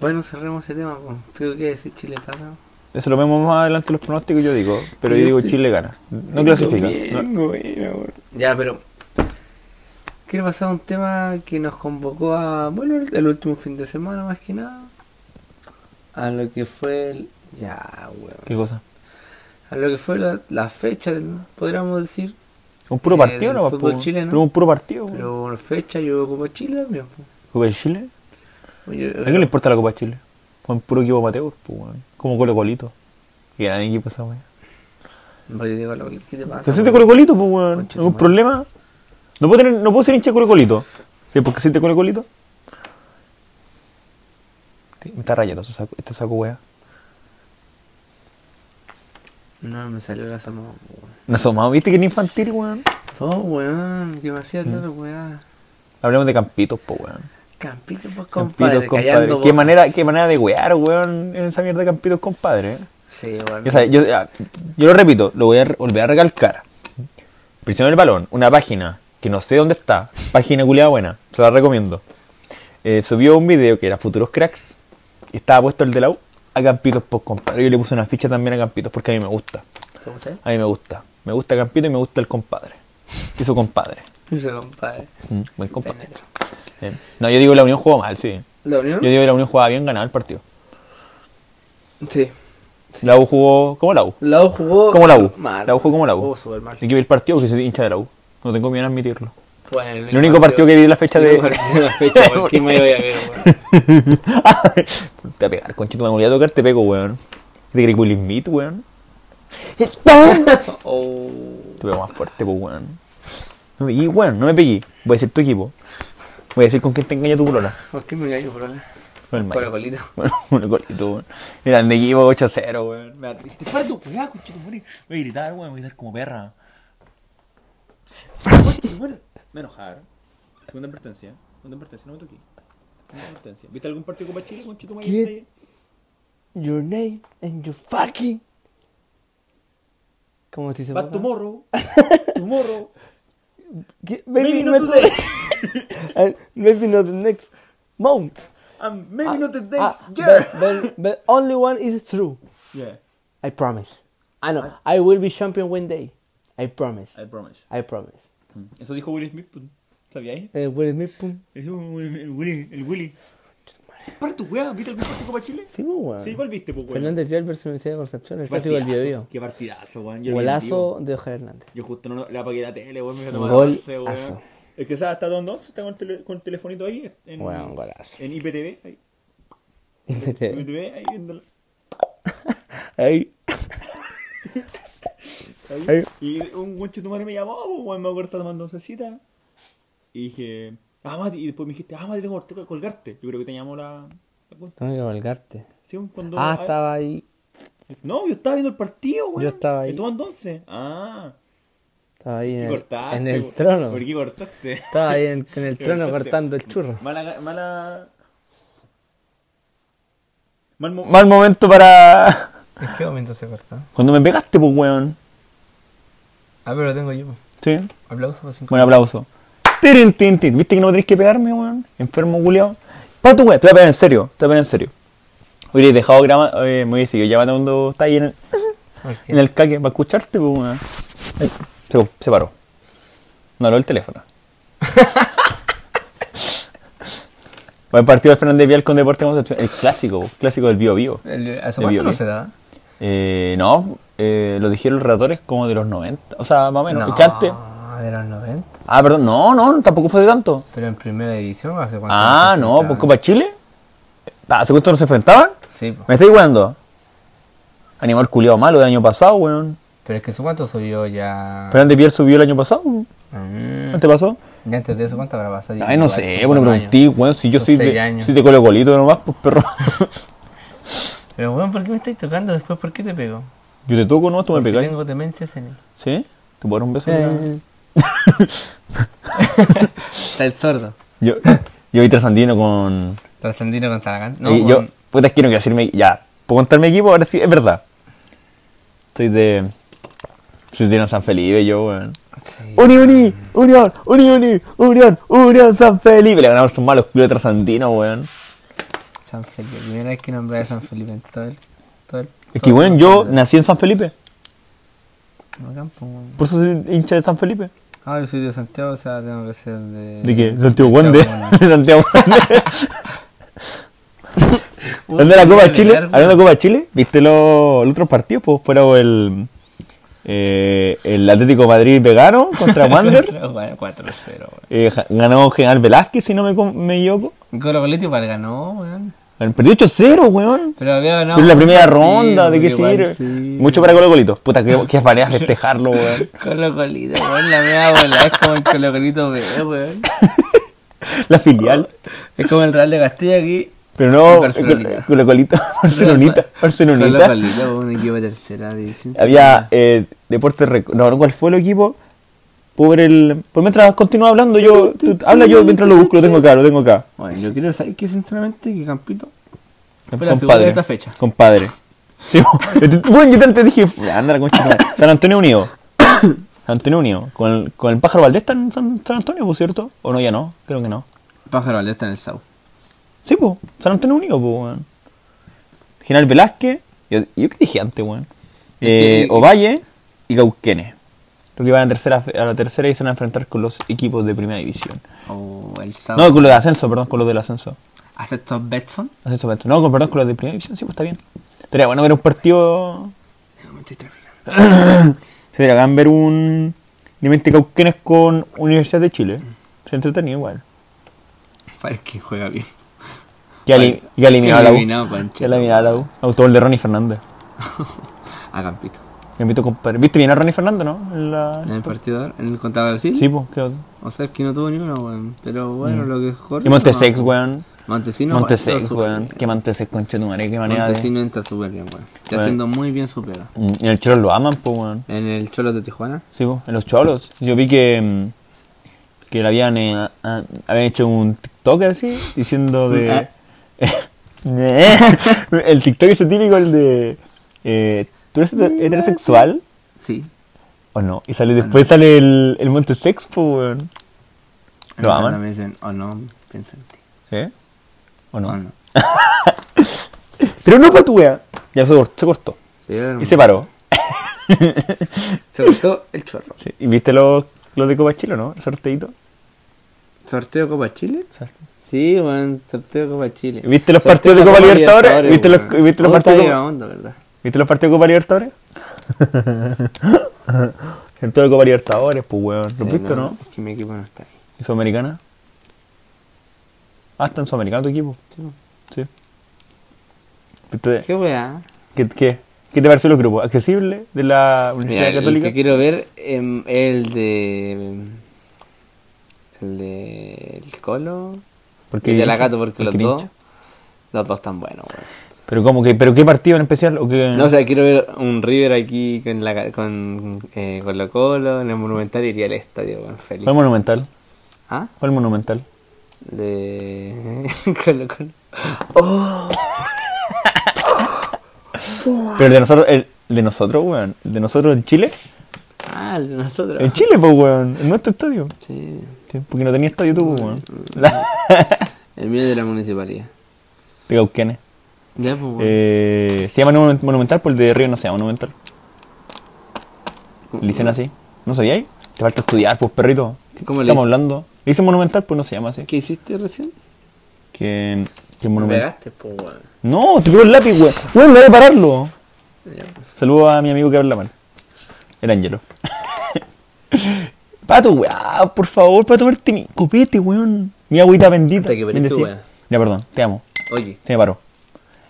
[SPEAKER 1] Bueno, cerremos ese tema. Pues. ¿Tú qué decir Chile pasa?
[SPEAKER 2] Eso lo vemos más adelante en los pronósticos, yo digo. Pero yo digo Chile gana. No clasifica.
[SPEAKER 1] Bien,
[SPEAKER 2] No.
[SPEAKER 1] bueno, bueno. Ya, pero. Quiero pasar a un tema que nos convocó a. Bueno, el, el último fin de semana, más que nada. A lo que fue el. Ya, weón.
[SPEAKER 2] ¿Qué cosa?
[SPEAKER 1] A lo que fue la, la fecha, podríamos decir.
[SPEAKER 2] Un puro
[SPEAKER 1] Eh,
[SPEAKER 2] partido, ¿no?
[SPEAKER 1] fútbol
[SPEAKER 2] po?
[SPEAKER 1] chileno.
[SPEAKER 2] Pero un puro partido. weón.
[SPEAKER 1] Pero fecha yo como Chile también.
[SPEAKER 2] ¿Copa de Chile?
[SPEAKER 1] Oye,
[SPEAKER 2] ¿A quién le importa la Copa de Chile? Fue un puro equipo Mateo, pues, weón. Como Colo Colito. Y equipo esa weón.
[SPEAKER 1] Digo, lo- ¿Qué te pasa?
[SPEAKER 2] ¿Se siente
[SPEAKER 1] weón?
[SPEAKER 2] Colo Colito, pues, weón? ¿Algún problema? No puedo, tener, no puedo ser hincha de Colo Colito. ¿Sí? ¿Por qué siente Colo Colito? Me está rayando este saco, este saco, weón.
[SPEAKER 1] No, me salió la sama, weón.
[SPEAKER 2] Asomado, ¿viste que era infantil, weón?
[SPEAKER 1] Oh, weón, demasiado
[SPEAKER 2] Mm.
[SPEAKER 1] weón.
[SPEAKER 2] Hablemos de campitos, pues, weón.
[SPEAKER 1] Campito, pues,
[SPEAKER 2] Campitos,
[SPEAKER 1] compadre,
[SPEAKER 2] compadre.
[SPEAKER 1] callando
[SPEAKER 2] ¿Qué manera, qué manera de wear, weón, en esa mierda de campitos, compadre. eh?
[SPEAKER 1] Sí, weón.
[SPEAKER 2] Yo, ya, yo lo repito, lo voy a volver a recalcar. Prisión del balón, una página que no sé dónde está, página culiada buena, se la recomiendo. Eh, subió un video que era Futuros Cracks y estaba puesto el de la U a Campitos, pues compadre. Yo le puse una ficha también a Campitos porque a mí me gusta.
[SPEAKER 1] ¿Te gusta?
[SPEAKER 2] A mí me gusta. Me gusta Campito y me gusta el compadre. Y su compadre.
[SPEAKER 1] Ese compadre.
[SPEAKER 2] Mm, buen compadre. No, yo digo la Unión jugó mal, sí.
[SPEAKER 1] ¿La Unión?
[SPEAKER 2] Yo digo que la Unión jugaba bien, ganaba el partido.
[SPEAKER 1] Sí.
[SPEAKER 2] La U jugó como la U.
[SPEAKER 1] La U jugó...
[SPEAKER 2] Como la U.
[SPEAKER 1] Mal.
[SPEAKER 2] La U jugó como la U.
[SPEAKER 1] Jugó mal.
[SPEAKER 2] Hay que ver el partido porque soy hincha de la U. No tengo miedo en admitirlo.
[SPEAKER 1] Bueno,
[SPEAKER 2] El único partido que vi de la fecha
[SPEAKER 1] el
[SPEAKER 2] de.
[SPEAKER 1] partido de la fecha, ¿por qué me voy a ver, weón?
[SPEAKER 2] te voy a pegar, conchito, me voy a tocar, te pego, weón. ¿Te crees Will Smith, weón?
[SPEAKER 1] Oh.
[SPEAKER 2] Te pego más fuerte, pues, weón. No me pegué, weón, no me pegué. Voy a ser tu equipo. Voy a decir con quién te engaña tu colona.
[SPEAKER 1] ¿Por qué me gallo por ahora?
[SPEAKER 2] Con el
[SPEAKER 1] Con la
[SPEAKER 2] Mayo.
[SPEAKER 1] colita.
[SPEAKER 2] Bueno, un golito, weón. Grande equipo 8-0, weón. Me da triste. Para tu weá, conchito, morir. Voy a gritar, weón, voy a gritar como perra. Me enojar. Segunda advertencia. Segunda advertencia, no me toqué. Segunda advertencia. ¿Viste algún partido Copa Chile, Mayo?
[SPEAKER 1] ¿Qué? Your name and your fucking... ¿Cómo se dice?
[SPEAKER 2] But
[SPEAKER 1] papá?
[SPEAKER 2] tomorrow. tomorrow.
[SPEAKER 1] ¿Qué?
[SPEAKER 2] Maybe not
[SPEAKER 1] not
[SPEAKER 2] today.
[SPEAKER 1] and maybe not the next month.
[SPEAKER 2] And maybe not the days.
[SPEAKER 1] Ah,
[SPEAKER 2] yeah.
[SPEAKER 1] but, but, but only one is true.
[SPEAKER 2] Yeah,
[SPEAKER 1] I promise. I know. I will be champion one day. I promise.
[SPEAKER 2] I promise.
[SPEAKER 1] I promise.
[SPEAKER 2] Eso dijo Will Smith, pues, ¿sabíais?
[SPEAKER 1] Eh, Will Smith, pum.
[SPEAKER 2] Eso, el Willy. El Willy. Para tu weá, ¿viste algún partido Copa Chile?
[SPEAKER 1] Sí, pues, weón.
[SPEAKER 2] Sí, ¿cuál viste, pues, weón?
[SPEAKER 1] Fernández Vial versus Universidad de Concepción, el clásico del Biobío.
[SPEAKER 2] Qué partidazo, weón.
[SPEAKER 1] Golazo de Ojar Hernández.
[SPEAKER 2] Yo justo no le apagué la tele, weón. Me iba a tomar weón. Es que ¿sabes? está Don está con el, tele- con el telefonito ahí. En,
[SPEAKER 1] Weón, golazo.
[SPEAKER 2] en IPTV. Ahí.
[SPEAKER 1] IPTV.
[SPEAKER 2] IPTV, ahí viéndolo.
[SPEAKER 1] Ahí.
[SPEAKER 2] Ahí. Y un buen chutumare me llamó, pues, weón. Me acuerdo que estaba tomando oncecita. Y dije, ah, Mati. Y después me dijiste, ah, Mati, tengo que colgarte. Yo creo que te llamó la. la cuenta.
[SPEAKER 1] Tengo que colgarte.
[SPEAKER 2] Sí, cuando.
[SPEAKER 1] Ah, estaba ahí.
[SPEAKER 2] No, yo estaba viendo el partido, weón.
[SPEAKER 1] Yo estaba ahí.
[SPEAKER 2] Y tomando once. Ah.
[SPEAKER 1] Estaba ahí
[SPEAKER 2] ¿Qué
[SPEAKER 1] en el,
[SPEAKER 2] cortaste?
[SPEAKER 1] en el
[SPEAKER 2] weón?
[SPEAKER 1] trono.
[SPEAKER 2] ¿Por qué cortaste?
[SPEAKER 1] Estaba ahí en, en el
[SPEAKER 2] ¿Qué
[SPEAKER 1] trono
[SPEAKER 2] cortaste?
[SPEAKER 1] cortando el churro.
[SPEAKER 2] Mala. mala... Mal, mo- mal momento para.
[SPEAKER 1] ¿En qué momento se cortó?
[SPEAKER 2] Cuando me pegaste, pues, weón.
[SPEAKER 1] Ah, pero lo tengo yo.
[SPEAKER 2] Sí.
[SPEAKER 1] Aplauso por cinco.
[SPEAKER 2] Buen aplauso. Tirin, tin, tin. ¿Viste que no tenés que pegarme, weón? Enfermo, culiao. Para tu weón, te voy a pegar en serio. Te voy a pegar en serio. Hubiera dejado grama. Eh, me hubiese seguido llamando cuando está ahí en el, en el caque para escucharte, pues, weón. Se, se paró. No habló el teléfono. Va el partido del Fernández Vial con Deportes Concepción. El clásico, clásico del Bio Bio.
[SPEAKER 1] El- ¿Hace cuánto no se da?
[SPEAKER 2] Eh, no, eh, lo dijeron los relatores como de los 90. O sea, más o menos.
[SPEAKER 1] No,
[SPEAKER 2] Es que antes-
[SPEAKER 1] de los 90.
[SPEAKER 2] Ah, perdón. No, no, tampoco fue de tanto.
[SPEAKER 1] Pero en primera división, ¿hace cuánto?
[SPEAKER 2] Ah, no, pues Copa Chile. Ah, ¿Hace cuánto no se enfrentaban?
[SPEAKER 1] Sí, po.
[SPEAKER 2] ¿Me estáis jugando? Animal culiado malo del año pasado, weón.
[SPEAKER 1] pero es que ¿hace cuánto subió ya?
[SPEAKER 2] Fernández Vial subió el año pasado.
[SPEAKER 1] Mm,
[SPEAKER 2] ¿No te pasó?
[SPEAKER 1] ya antes de eso, ¿cuánto habrá pasado?
[SPEAKER 2] Ay, no sé, bueno, pregunté, weón, si yo soy de, soy de Colo Colito nomás, pues perro.
[SPEAKER 1] Pero bueno, ¿por qué me estáis tocando después? ¿Por qué te pego?
[SPEAKER 2] Yo te toco, ¿no? Tú me pegáis.
[SPEAKER 1] tengo demencia senil.
[SPEAKER 2] ¿Sí? ¿Te puedo dar un beso?
[SPEAKER 1] Eh. Está el sordo.
[SPEAKER 2] Yo, yo vi trasandino con...
[SPEAKER 1] Trascendino contra la canta.
[SPEAKER 2] y yo, puta, es que no quiero decirme... Ya, ¿puedo contar mi equipo? Ahora sí, es verdad. Soy de... Soy de San Felipe, yo, weón.
[SPEAKER 1] Sí.
[SPEAKER 2] Uni, uni, unión, uni, uni, unión, unión, San Felipe. Le ganamos sus malos culos de trasandino, weón.
[SPEAKER 1] San Felipe. Primera vez que nombré a San Felipe en todo el. Todo el
[SPEAKER 2] Es que, weón, yo nací en San Felipe. Por eso soy hincha de San Felipe.
[SPEAKER 1] Ah, yo soy de Santiago, o sea, tengo que ser de.
[SPEAKER 2] ¿De qué? Santiago Wande.
[SPEAKER 1] Santiago
[SPEAKER 2] Santiago Wande.
[SPEAKER 1] Wande.
[SPEAKER 2] Hablando de la Copa
[SPEAKER 1] Uy,
[SPEAKER 2] Chile, hablando de Copa Chile, ¿viste los, otros partidos? Pues fuera el, eh, el Atlético de Madrid vegano contra Wander.
[SPEAKER 1] Bueno, 4-0, weón.
[SPEAKER 2] Eh, ganó General Velázquez, si no me, me equivoco.
[SPEAKER 1] Colo igual ganó, weón.
[SPEAKER 2] Perdió 8-0, weón.
[SPEAKER 1] Pero había ganado.
[SPEAKER 2] Pero en la primera ronda, ¿de qué sirve?
[SPEAKER 1] sí.
[SPEAKER 2] Mucho para Colo Colito. Puta, qué, qué manera festejarlo, weón.
[SPEAKER 1] Colo Colito, weón. La media bola es como el Colo Colito B, weón.
[SPEAKER 2] La filial.
[SPEAKER 1] Es como el Real de Castilla aquí.
[SPEAKER 2] Pero no,
[SPEAKER 1] Barcelonita.
[SPEAKER 2] Colo Colito. Barcelonita.
[SPEAKER 1] Colo
[SPEAKER 2] Barcelonita.
[SPEAKER 1] Colito, un equipo de tercera división.
[SPEAKER 2] Había eh, Deportes Rec- No, ¿cuál fue el equipo? Por el. Pues mientras continúa hablando, yo. tú- habla yo mientras lo busco, lo tengo acá, lo tengo acá.
[SPEAKER 1] Bueno, yo quiero saber que sinceramente que Campito fue la figura
[SPEAKER 2] Compadre.
[SPEAKER 1] de esta fecha.
[SPEAKER 2] Compadre. Sí, bueno, yo antes dije, anda la concha. San Antonio Unido. San Antonio Unido. Con el, con el pájaro Valdés está en San, San Antonio, por cierto. ¿O no? Ya no. Creo que no.
[SPEAKER 1] Pájaro Valdés está en el Sau.
[SPEAKER 2] Sí, pues. San Antonio Unido, pues, weón. General Velázquez. Yo, yo qué dije antes, weón. Eh, Ovalle y Cauquenes. Lo que van a, tercera, a la tercera y se van a enfrentar con los equipos de primera división.
[SPEAKER 1] O el.
[SPEAKER 2] No, con los de ascenso, perdón, con los del ascenso.
[SPEAKER 1] ¿Hace estos Betson?
[SPEAKER 2] Ascenso, perdón. No, con, perdón, con los de primera división, sí, pues está bien. Estaría bueno ver un partido.
[SPEAKER 1] No, estoy.
[SPEAKER 2] Sería bacán ver un. Limente Cauquenes con Universidad de Chile. Se entretenido igual.
[SPEAKER 1] Parece que juega bien.
[SPEAKER 2] Ya, eli- ya eliminado a la U. Ya eliminado a la U. Autogol de Ronnie Fernández.
[SPEAKER 1] A Campito.
[SPEAKER 2] Me invito a. ¿Viste bien a Ronnie Fernández, no? En la...
[SPEAKER 1] En el partido, en el contra Brasil.
[SPEAKER 2] Sí, pues, qué otro.
[SPEAKER 1] O sea, es que no tuvo ni uno, weón. Pero bueno, lo que Jorge.
[SPEAKER 2] Mm. Y Montesex,
[SPEAKER 1] no.
[SPEAKER 2] weón.
[SPEAKER 1] Montesino.
[SPEAKER 2] Montesex, weón. Qué Montesex, concha de tu madre. Qué manera de...
[SPEAKER 1] Montesino entra súper bien, weón. Está haciendo muy bien su pega.
[SPEAKER 2] Mm, en el Cholo lo aman, pues, weón.
[SPEAKER 1] En el Cholo de Tijuana.
[SPEAKER 2] Sí, pues, en los cholos. Yo vi que... mm, Que le habían... eh, a- habían hecho un TikTok así, diciendo de... el TikTok ese típico, el de... Eh, ¿Tú eres heterosexual
[SPEAKER 1] Sí.
[SPEAKER 2] o no? Y sale después sale el, el Montesex, pues, weón. ¿Lo aman?
[SPEAKER 1] Me dicen, oh no, piensa en ti.
[SPEAKER 2] ¿Eh? ¿O no?
[SPEAKER 1] Oh no.
[SPEAKER 2] Pero no fue tu wea. Ya se cortó. Se cortó.
[SPEAKER 1] Sí,
[SPEAKER 2] Y se paró.
[SPEAKER 1] Se cortó el chorro.
[SPEAKER 2] Sí. ¿Y viste los los de Copa Chile, no? El sorteito.
[SPEAKER 1] ¿Sorteo Copa Chile? Sí, weón, sorteo Copa Chile.
[SPEAKER 2] ¿Viste los
[SPEAKER 1] Sorteo
[SPEAKER 2] partidos de Copa Libertadores? ¿Viste los- viste los partidos de
[SPEAKER 1] onda, ¿verdad?
[SPEAKER 2] ¿Viste los partidos de Copa Libertadores? El todo de Copa Libertadores, pues weón. ¿Lo
[SPEAKER 1] Sí,
[SPEAKER 2] viste, no?
[SPEAKER 1] Es que mi equipo no está ahí.
[SPEAKER 2] ¿Y Sudamericana? Ah, está en Sudamericana tu equipo.
[SPEAKER 1] Sí.
[SPEAKER 2] Sí. ¿Viste?
[SPEAKER 1] ¿Qué weá?
[SPEAKER 2] ¿Qué, qué, qué te pareció los grupos? ¿Accesible de la Universidad
[SPEAKER 1] Mira, el
[SPEAKER 2] Católica?
[SPEAKER 1] que quiero ver em, el de. El de. El Colo.
[SPEAKER 2] Porque
[SPEAKER 1] y el de la Gato, porque los dos. Los dos están buenos, weón.
[SPEAKER 2] Pero cómo que, pero qué partido en especial o qué?
[SPEAKER 1] No, o sea, quiero ver un River aquí con la con eh, Colo Colo, en el Monumental iría al estadio, weón, feliz.
[SPEAKER 2] ¿Cuál monumental?
[SPEAKER 1] ¿Ah?
[SPEAKER 2] ¿Cuál monumental?
[SPEAKER 1] De. Colo Colo.
[SPEAKER 2] Pero el de nosotros, el de nosotros, weón. El de nosotros en Chile.
[SPEAKER 1] Ah, el de nosotros.
[SPEAKER 2] En Chile, pues, weón. En nuestro estadio.
[SPEAKER 1] Sí.
[SPEAKER 2] Sí, porque no tenía estadio tú, weón.
[SPEAKER 1] El mío de la municipalidad.
[SPEAKER 2] De Cauquenes.
[SPEAKER 1] Ya, pues, weón.
[SPEAKER 2] Eh, se llama Monumen- Monumental, por el de Río no se llama Monumental. Le dicen así. ¿No sabíais? Te falta estudiar, pues, perrito.
[SPEAKER 1] ¿Cómo le
[SPEAKER 2] Estamos hablando. Le hice monumental, pues no se llama así.
[SPEAKER 1] ¿Qué hiciste recién?
[SPEAKER 2] Que, que
[SPEAKER 1] Me
[SPEAKER 2] monumental.
[SPEAKER 1] pegaste, po, weón.
[SPEAKER 2] No, te pegó el lápiz, weón. Weón, no voy a pararlo.
[SPEAKER 1] Ya.
[SPEAKER 2] Saludo a mi amigo que habla mal. El Ángelo. Pato, weón, por favor, para tomarte mi copete, weón. Mi agüita bendita.
[SPEAKER 1] Hasta que weón.
[SPEAKER 2] Ya, perdón, te amo.
[SPEAKER 1] Oye,
[SPEAKER 2] Se me paró.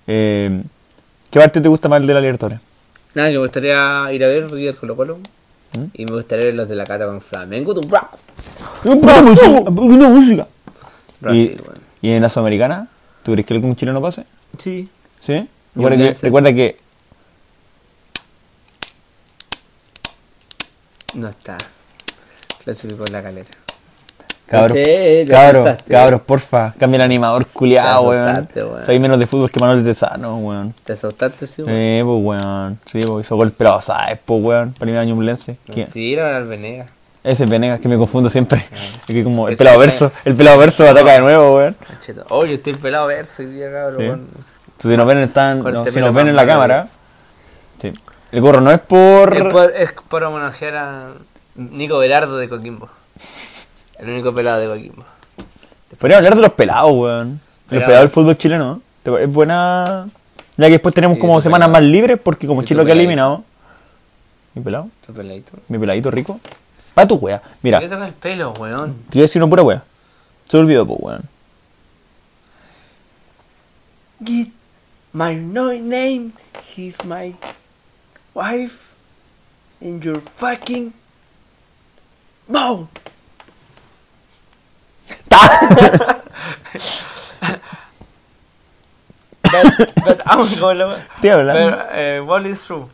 [SPEAKER 2] Eh, ¿Qué parte te gusta más de la Libertadores?
[SPEAKER 1] nada, que me gustaría ir a ver River Colo Colo.
[SPEAKER 2] ¿Mm?
[SPEAKER 1] Y me gustaría ver los de la Cata con Flamengo. Tu bra.
[SPEAKER 2] Una música.
[SPEAKER 1] Brasil,
[SPEAKER 2] Y, en la Sudamericana, ¿tú crees que algún chileno pase?
[SPEAKER 1] Sí.
[SPEAKER 2] ¿Sí? Recuerda que,
[SPEAKER 1] Ñublense.
[SPEAKER 2] recuerda que
[SPEAKER 1] No está. Clasificó en la calera.
[SPEAKER 2] Cabros, cabros, cabros, porfa, cambia el animador culiado, weón. menos de fútbol que Manuel de Sano, weón.
[SPEAKER 1] ¿Te asustaste, sí, weón?
[SPEAKER 2] Sí, pues, weón. Sí, pues, hizo gol, pero, ¿sabes, pues, weón? Primera Ñublense. ¿Quién?
[SPEAKER 1] Mentira, al Venegas.
[SPEAKER 2] Ese es Venegas, que me confundo siempre. Es que como el
[SPEAKER 1] Ese
[SPEAKER 2] pelado verso, el pelado verso ataca de nuevo, weón.
[SPEAKER 1] Cheto. Oye, estoy pelado a ver hoy día, cabrón.
[SPEAKER 2] Sí.
[SPEAKER 1] weón.
[SPEAKER 2] Entonces, si nos ven, están, no, si nos ven en la cámara. Sí. El gorro no es por.
[SPEAKER 1] Es por, es por homenajear a Nico Berardo de Coquimbo. El único pelado de Coquimbo.
[SPEAKER 2] Podríamos hablar de los pelados, weón. Los
[SPEAKER 1] Pelados.
[SPEAKER 2] del fútbol chileno. ¿Te- Es buena. Ya que después tenemos como semanas
[SPEAKER 1] pelado.
[SPEAKER 2] más libres porque como Chile que ha eliminado. Mi pelado,
[SPEAKER 1] Tu peladito.
[SPEAKER 2] mi peladito rico. Pa' tu wea. Mira,
[SPEAKER 1] ¿Por qué
[SPEAKER 2] te
[SPEAKER 1] toca el pelo, weón?
[SPEAKER 2] iba a decir una pura wea. Se me olvidó, pues, weón.
[SPEAKER 1] Get my no name. He's my wife. And your fucking mouth. But, but I'm gonna. But uh, what is true?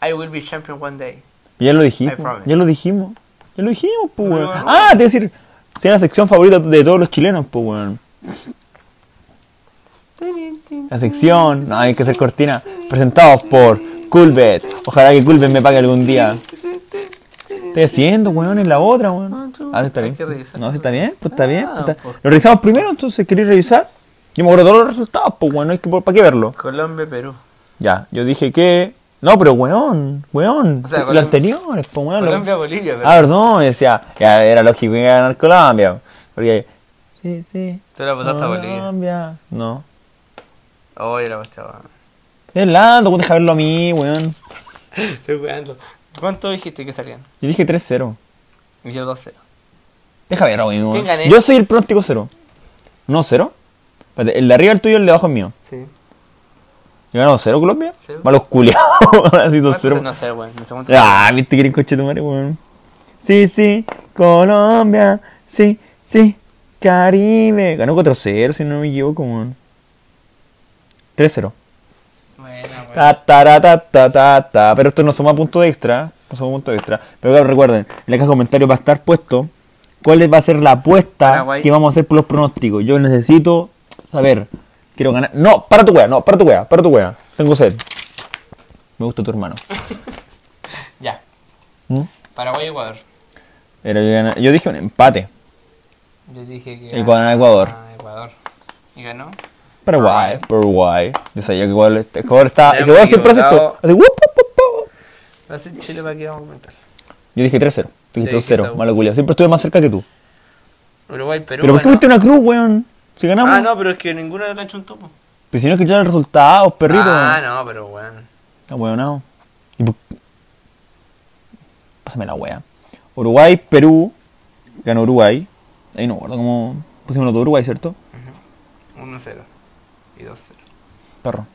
[SPEAKER 1] I will be champion one day.
[SPEAKER 2] Ya lo dijimos. Ya lo dijimos. Ya lo dijimos, pues, weón.
[SPEAKER 1] no, no.
[SPEAKER 2] Ah, te decir. Sí, la sección favorita de todos los chilenos, pues, weón. La sección, no hay que ser cortina. Presentados por Coolbet. Ojalá que Coolbet me pague algún día. ¿Qué estoy haciendo, weón? En la otra, weón. Ah, está
[SPEAKER 1] Hay
[SPEAKER 2] bien. No, está bien, pues está bien.
[SPEAKER 1] Ah,
[SPEAKER 2] pues está-
[SPEAKER 1] pues.
[SPEAKER 2] Lo revisamos primero, entonces, ¿queréis revisar? Yo me acuerdo todos los resultados, pues, weón. No hay que, ¿Para qué verlo?
[SPEAKER 1] Colombia, Perú.
[SPEAKER 2] Ya, yo dije que. No, pero weón, weón.
[SPEAKER 1] O sea,
[SPEAKER 2] los anteriores, pues, weón.
[SPEAKER 1] Colombia, Bolivia, Perú.
[SPEAKER 2] Ah, perdón, decía, ya era lógico que iba a ganar Colombia. Porque. Sí, sí.
[SPEAKER 1] Tú la votaste a Bolivia.
[SPEAKER 2] Colombia. No.
[SPEAKER 1] Oh, era estaba.
[SPEAKER 2] Es lando, deja verlo a mí, weón.
[SPEAKER 1] Estoy jugando. ¿Cuánto dijiste que salían?
[SPEAKER 2] Yo dije 3-0.
[SPEAKER 1] Y yo 2-0.
[SPEAKER 2] Deja ver, weón.
[SPEAKER 1] ¿Quién gané?
[SPEAKER 2] Yo soy el pronóstico 0. ¿No 0? Espérate, el de arriba el tuyo, el de abajo es mío.
[SPEAKER 1] Sí.
[SPEAKER 2] ¿Y ganó 0 Colombia?
[SPEAKER 1] Sí.
[SPEAKER 2] Malos culiados. Así 2-0.
[SPEAKER 1] No sé, weón. No sé.
[SPEAKER 2] Ah, viste que eres coche tu madre, weón. Sí, sí, Colombia. Sí, sí, Caribe. Ganó 4-0, si no me equivoco, weón. 3-0.
[SPEAKER 1] Buena, weón.
[SPEAKER 2] Ta, ta, ta, ta, ta, ta. Pero esto no suma punto extra. No suma punto extra. Pero claro, recuerden, en la caja de comentarios va a estar puesto cuál va a ser la apuesta
[SPEAKER 1] Paraguay.
[SPEAKER 2] que vamos a hacer por los pronósticos. Yo necesito saber. Quiero ganar. No, para tu wea, no, para tu wea, para tu wea. Tengo sed. Me gusta tu hermano.
[SPEAKER 1] Ya.
[SPEAKER 2] ¿Mm?
[SPEAKER 1] Paraguay, Ecuador.
[SPEAKER 2] Era Yo dije un empate.
[SPEAKER 1] Yo dije que. Ganaba
[SPEAKER 2] Ecuador.
[SPEAKER 1] Ecuador. ¿Y ganó?
[SPEAKER 2] Paraguay, Paraguay. Yo sabía que Ecuador, Ecuador está.
[SPEAKER 1] Ya
[SPEAKER 2] Ecuador siempre hace esto. Hace wup, wup, wup, wup.
[SPEAKER 1] Va a ser Chile para que vamos a comentar.
[SPEAKER 2] Yo dije 3-0. Tú
[SPEAKER 1] Sí,
[SPEAKER 2] dijiste
[SPEAKER 1] dijiste
[SPEAKER 2] 2-0.
[SPEAKER 1] uno.
[SPEAKER 2] Malo culiao. Siempre estuve más cerca que tú.
[SPEAKER 1] Uruguay, Perú.
[SPEAKER 2] Pero ¿por qué fuiste una cruz, weón? Si ganamos.
[SPEAKER 1] Ah, no, pero es que ninguno le ha hecho un topo.
[SPEAKER 2] Pero si no escucharon los resultados, perrito.
[SPEAKER 1] Ah, no, pero weón.
[SPEAKER 2] Weón, no. Y por- Pásame la wea. Uruguay, Perú. Ganó Uruguay. Ahí no guardo cómo. Pusimos los de Uruguay, ¿cierto?
[SPEAKER 1] 1-0 y 2-0.
[SPEAKER 2] Perro.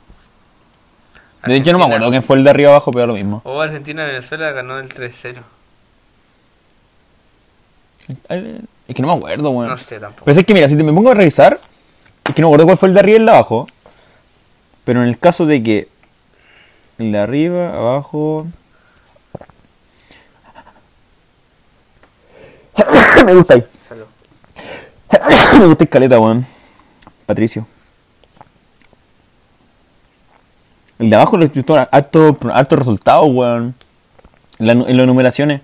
[SPEAKER 2] De hecho, no me acuerdo quién fue el de arriba abajo, pero lo mismo.
[SPEAKER 1] O Argentina-Venezuela ganó el 3-0.
[SPEAKER 2] Ay, Es que no me acuerdo, weón.
[SPEAKER 1] No sé tampoco.
[SPEAKER 2] Pero es que mira, si te me pongo a revisar, es que no me acuerdo cuál fue el de arriba y el de abajo. Pero en el caso de que el de arriba, abajo. me gusta ahí.
[SPEAKER 1] Salud.
[SPEAKER 2] me gusta escaleta, weón. Patricio. El de abajo le gustó harto, harto resultado, weón. En, la nu- en las numeraciones.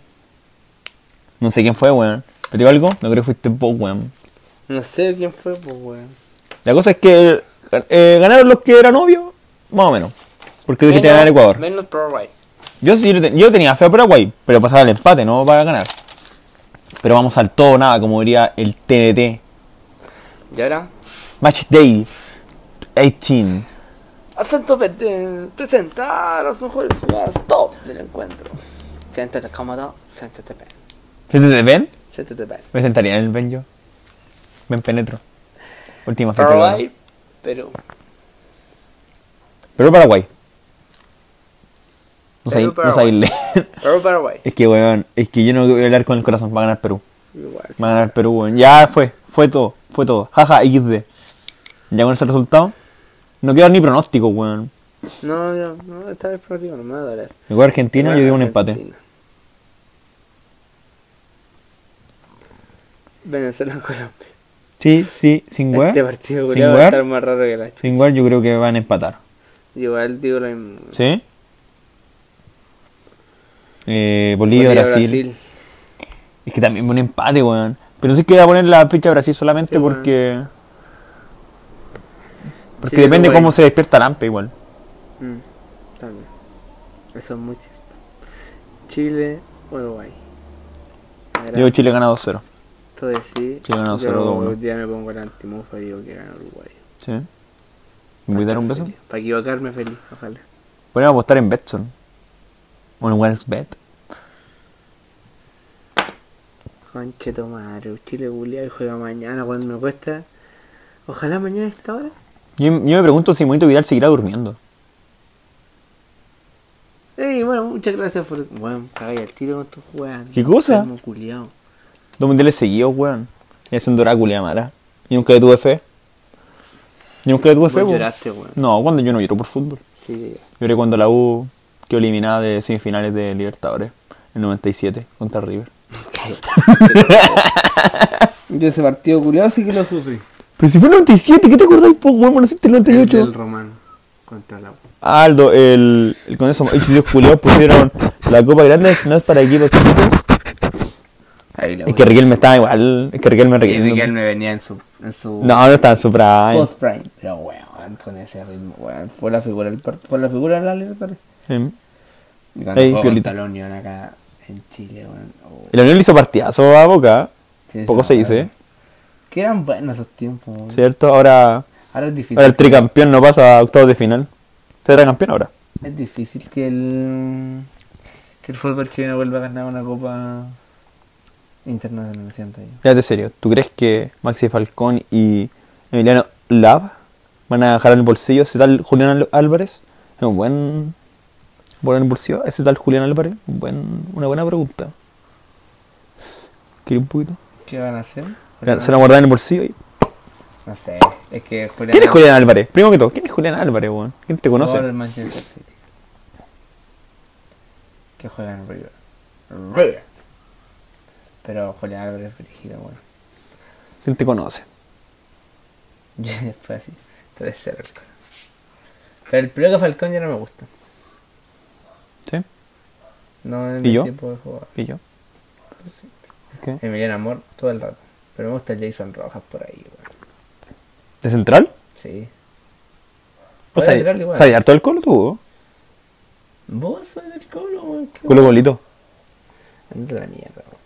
[SPEAKER 2] No sé quién fue, weón. ¿Te digo algo? No creo que fuiste vos, weón.
[SPEAKER 1] No sé quién fue, pues weón.
[SPEAKER 2] La cosa es que eh, ganaron los que eran obvios, más o menos. Porque dijiste ganar Ecuador.
[SPEAKER 1] Menos Paraguay.
[SPEAKER 2] Yo sí, yo tenía fe a Paraguay, pero pasaba el empate, no para ganar. Pero vamos al todo nada, como diría el TNT.
[SPEAKER 1] ¿Y ahora?
[SPEAKER 2] Match Day 18.
[SPEAKER 1] Verde presenta las mejores jugadas top del encuentro. Siéntate cómodo, siéntate bien.
[SPEAKER 2] ¿Siéntete Ben?
[SPEAKER 1] Siéntate bien.
[SPEAKER 2] Me sentaría en el Ben yo. Ben penetro. Última fecha.
[SPEAKER 1] Paraguay, Perú.
[SPEAKER 2] Pero Paraguay. No sé,
[SPEAKER 1] Perú,
[SPEAKER 2] no sé irle.
[SPEAKER 1] Perú, Paraguay.
[SPEAKER 2] Es que, weón, es que yo no voy a hablar con el corazón. Va a ganar Perú.
[SPEAKER 1] Igual.
[SPEAKER 2] Va a ganar Perú, weón. Ya fue, fue todo, fue todo. Jaja, XD. Ya con ese resultado, no quiero dar ni pronóstico, weón.
[SPEAKER 1] No, no, no, esta vez por no me va a doler.
[SPEAKER 2] Igual Argentina, yo digo un empate.
[SPEAKER 1] Venezuela, Colombia.
[SPEAKER 2] Sí, sí, sin weón.
[SPEAKER 1] Este partido
[SPEAKER 2] Sin
[SPEAKER 1] va a estar más raro que la.
[SPEAKER 2] Sin weón, yo creo que van a empatar.
[SPEAKER 1] Igual digo lo mismo.
[SPEAKER 2] ¿Sí? Eh, Bolivia, Brasil. Es que también un empate, weón. Pero sí que voy a poner la fecha de Brasil solamente
[SPEAKER 1] Sí,
[SPEAKER 2] porque. Porque
[SPEAKER 1] Sí,
[SPEAKER 2] depende
[SPEAKER 1] Uruguay.
[SPEAKER 2] cómo se despierta Lampe igual.
[SPEAKER 1] Mm, también. Eso es muy cierto. Chile, Uruguay. Mira,
[SPEAKER 2] Digo Chile gana 2-0.
[SPEAKER 1] Esto de sí.
[SPEAKER 2] Chile
[SPEAKER 1] yo
[SPEAKER 2] 0-2-1.
[SPEAKER 1] hoy día me pongo el antimufa y digo que gana Uruguay.
[SPEAKER 2] ¿Sí? ¿Me voy a dar un beso?
[SPEAKER 1] Para equivocarme feliz, ojalá.
[SPEAKER 2] Podríamos apostar en Betson. O en Bet.
[SPEAKER 1] Conche tu madre, Chile y juega mañana cuando me cuesta. Ojalá mañana a esta hora.
[SPEAKER 2] Yo, yo me pregunto si Monito Vidal seguirá durmiendo.
[SPEAKER 1] Ey, bueno, muchas gracias por. Bueno, cagáis al tiro con tus weas.
[SPEAKER 2] ¿Qué cosa?
[SPEAKER 1] Culiao.
[SPEAKER 2] Dos mundiales seguidos, weón. Es un Drácula mala. Y nunca le tuve fe. Yo nunca le tuve fe, weón.
[SPEAKER 1] lloraste, weón.
[SPEAKER 2] No, cuando yo no lloro por fútbol.
[SPEAKER 1] Sí,
[SPEAKER 2] Lloré cuando la U quedó eliminada de semifinales de Libertadores. En 97 contra River.
[SPEAKER 1] Yo ese partido culiao sí que lo sufrí.
[SPEAKER 2] Pero si fue el 97, ¿qué te acordáis, po, weón? ¿No naciste el
[SPEAKER 1] El
[SPEAKER 2] 98?
[SPEAKER 1] del Román contra la.
[SPEAKER 2] Aldo, el, el con eso, hechos Dios culiados pusieron la copa grande no es para equipos
[SPEAKER 1] la
[SPEAKER 2] Es que Riquelme estaba igual. Es que Riquelme
[SPEAKER 1] Y
[SPEAKER 2] Riquelme.
[SPEAKER 1] Miguel me venía en su, en su
[SPEAKER 2] No, no estaba en su prime.
[SPEAKER 1] post prime. Pero weón, con ese ritmo, weón. Fue la figura del part- fue la figura de la Libertadores.
[SPEAKER 2] Sí.
[SPEAKER 1] Y cuando
[SPEAKER 2] Ey,
[SPEAKER 1] jugó
[SPEAKER 2] piolita.
[SPEAKER 1] contra la Unión acá en Chile, weón. oh,
[SPEAKER 2] El Unión le hizo partidazo a Boca.
[SPEAKER 1] sí,
[SPEAKER 2] Poco se dice.
[SPEAKER 1] Que eran buenos esos tiempos.
[SPEAKER 2] ¿Cierto? Ahora,
[SPEAKER 1] Ahora es difícil.
[SPEAKER 2] ahora el tricampeón no pasa a octavos de final. Será campeón ahora.
[SPEAKER 1] Es difícil que el que el fútbol chileno vuelva a ganar una copa internacional, siento yo.
[SPEAKER 2] Fíjate serio, ¿tú crees que Maxi Falcón y Emiliano Lab van a dejar en el bolsillo ese tal Julián Álvarez? Es un buen. ¿Por en bolsillo? ¿Ese tal Julián Álvarez? Un buen- una buena pregunta. ¿Quieres un poquito?
[SPEAKER 1] ¿Qué van a hacer?
[SPEAKER 2] Se lo guardan en el bolsillo y.
[SPEAKER 1] No sé, es que Julián
[SPEAKER 2] ¿Quién es Julián Álvarez? Primero que todo, ¿quién es Julián Álvarez, weón? ¿Quién te conoce?
[SPEAKER 1] del Manchester City. Que juega en River. River. Pero Julián Álvarez es brígido, bueno.
[SPEAKER 2] ¿Quién te conoce?
[SPEAKER 1] Yo después así. 3-0 el cara. Pero el Peluca Falcón ya no me gusta.
[SPEAKER 2] ¿Sí?
[SPEAKER 1] No es
[SPEAKER 2] ¿Y yo?
[SPEAKER 1] tipo de jugador.
[SPEAKER 2] ¿Y yo?
[SPEAKER 1] Sí.
[SPEAKER 2] ¿Qué?
[SPEAKER 1] Emiliano Amor todo el rato. Pero me gusta el Jason Rojas por ahí, weón.
[SPEAKER 2] ¿De central?
[SPEAKER 1] Sí.
[SPEAKER 2] ¿O
[SPEAKER 1] Puede
[SPEAKER 2] sea,
[SPEAKER 1] igual.
[SPEAKER 2] ¿sabes harto el colo tú?
[SPEAKER 1] Vos sois del colo, weón.
[SPEAKER 2] Colo golito.
[SPEAKER 1] Anda la mierda. weón.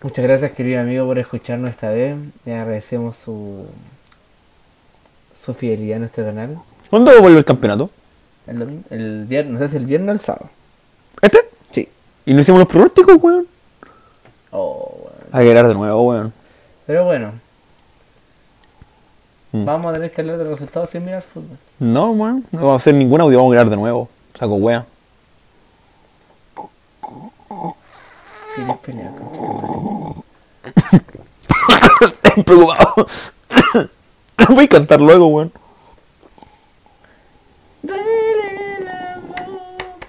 [SPEAKER 1] Muchas gracias, querido amigo, por escucharnos esta vez. Le agradecemos su, su fidelidad a nuestro canal.
[SPEAKER 2] ¿Cuándo vuelve el campeonato?
[SPEAKER 1] El, domingo, el viernes, no sé si el viernes o el sábado.
[SPEAKER 2] ¿Este?
[SPEAKER 1] Sí.
[SPEAKER 2] ¿Y no hicimos los pronósticos, weón?
[SPEAKER 1] Oh, weón.
[SPEAKER 2] Hay que de nuevo, weón.
[SPEAKER 1] Pero bueno,
[SPEAKER 2] Mm.
[SPEAKER 1] vamos a tener que hablar de los resultados sin mirar fútbol.
[SPEAKER 2] No, weón. No vamos a hacer ningún audio, vamos a grabar de nuevo. Saco wea.
[SPEAKER 1] ¿Quieres pelear
[SPEAKER 2] Estoy preocupado. Voy a cantar luego, weón.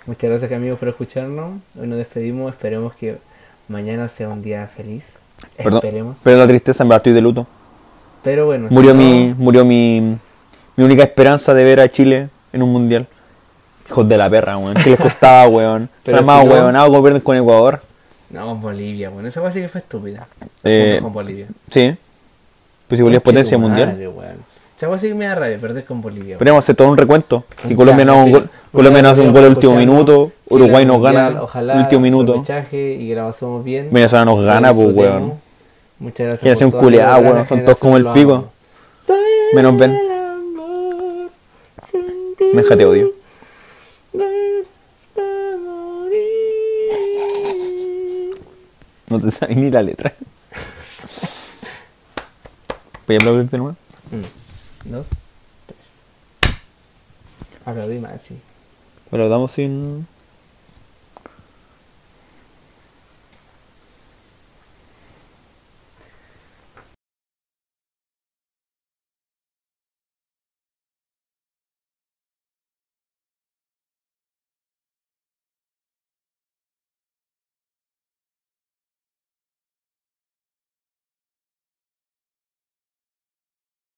[SPEAKER 1] Muchas gracias amigos por escucharnos. Hoy nos despedimos. Esperemos que mañana sea un día feliz.
[SPEAKER 2] Perdón.
[SPEAKER 1] Esperemos.
[SPEAKER 2] Pero la tristeza, en verdad, estoy de luto.
[SPEAKER 1] Pero bueno. si
[SPEAKER 2] Murió
[SPEAKER 1] no-
[SPEAKER 2] mi, murió mi, mi única esperanza de ver a Chile en un mundial. Hijos de la perra, weón. ¿Qué les costaba, weón?
[SPEAKER 1] Pero
[SPEAKER 2] más
[SPEAKER 1] si no-
[SPEAKER 2] weón, como pierden con Ecuador.
[SPEAKER 1] No, con Bolivia, bueno, esa cosa sí que fue estúpida.
[SPEAKER 2] Eh,
[SPEAKER 1] Junto con Bolivia.
[SPEAKER 2] Sí. Pues si Bolivia es potencia mundial.
[SPEAKER 1] Madre, weón. Esta sí que me da rabia perder con Bolivia.
[SPEAKER 2] Podríamos hacer todo un recuento. Que Colombia no haga un
[SPEAKER 1] sí.
[SPEAKER 2] gol, Colombia no hace un gol al último minuto, Uruguay nos gana
[SPEAKER 1] ojalá,
[SPEAKER 2] al último minuto,
[SPEAKER 1] y que la bien.
[SPEAKER 2] Venezuela nos gana, pues weón.
[SPEAKER 1] Muchas gracias. Por todo,
[SPEAKER 2] culiada,
[SPEAKER 1] gracias,
[SPEAKER 2] weón. Son todos como el pico. Menos Ben. Meja te odio. No te sabes ni la letra. Voy a aplaudir de nuevo.
[SPEAKER 1] Mm. Dos. Tres. Aplaudí más, sí.
[SPEAKER 2] Damos sin.